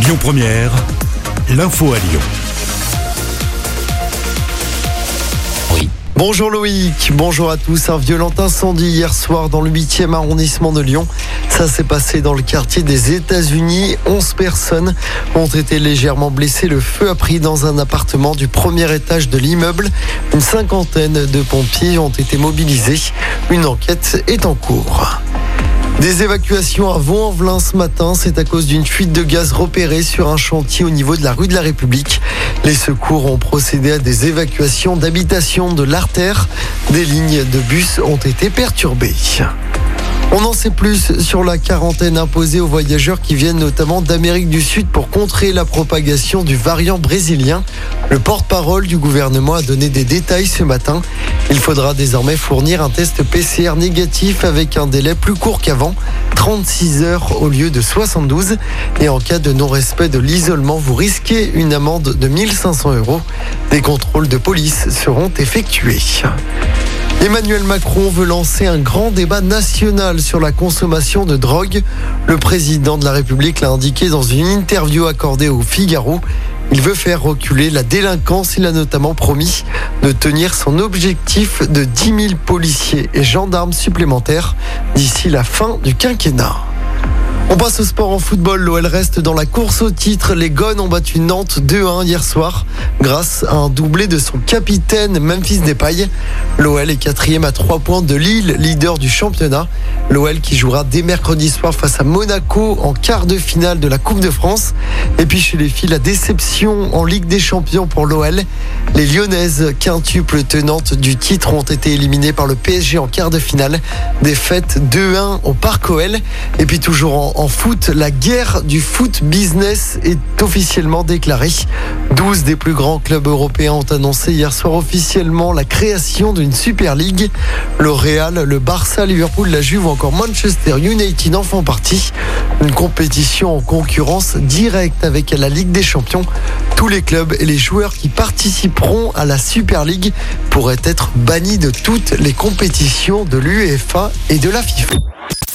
Lyon Première, l'info à Lyon. Bonjour Loïc, bonjour à tous. Un violent incendie hier soir dans le 8e arrondissement de Lyon. Ça s'est passé dans le quartier des États-Unis. 11 personnes ont été légèrement blessées. Le feu a pris dans un appartement du premier étage de l'immeuble. Une cinquantaine de pompiers ont été mobilisés. Une enquête est en cours. Des évacuations à Vaux-en-Velin ce matin, c'est à cause d'une fuite de gaz repérée sur un chantier au niveau de la rue de la République. Les secours ont procédé à des évacuations d'habitations de l'artère. Des lignes de bus ont été perturbées. On en sait plus sur la quarantaine imposée aux voyageurs qui viennent notamment d'Amérique du Sud pour contrer la propagation du variant brésilien. Le porte-parole du gouvernement a donné des détails ce matin. Il faudra désormais fournir un test PCR négatif avec un délai plus court qu'avant, 36 heures au lieu de 72. Et en cas de non-respect de l'isolement, vous risquez une amende de 1500 euros. Des contrôles de police seront effectués. Emmanuel Macron veut lancer un grand débat national sur la consommation de drogue. Le président de la République l'a indiqué dans une interview accordée au Figaro. Il veut faire reculer la délinquance. Il a notamment promis de tenir son objectif de 10 000 policiers et gendarmes supplémentaires d'ici la fin du quinquennat. On passe au sport en football. L'OL reste dans la course au titre. Les Gones ont battu Nantes 2-1 hier soir grâce à un doublé de son capitaine Memphis Depay. L'OL est quatrième à 3 points de Lille, leader du championnat. L'OL qui jouera dès mercredi soir face à Monaco en quart de finale de la Coupe de France. Et puis chez les filles, la déception en Ligue des Champions pour l'OL. Les Lyonnaises, quintuples tenantes du titre, ont été éliminées par le PSG en quart de finale. Défaite 2-1 au Parc OL. Et puis toujours en en foot, la guerre du foot business est officiellement déclarée. 12 des plus grands clubs européens ont annoncé hier soir officiellement la création d'une Super League. Le Real, le Barça, Liverpool, la Juve ou encore Manchester United en font partie. Une compétition en concurrence directe avec la Ligue des Champions. Tous les clubs et les joueurs qui participeront à la Super League pourraient être bannis de toutes les compétitions de l'UEFA et de la FIFA.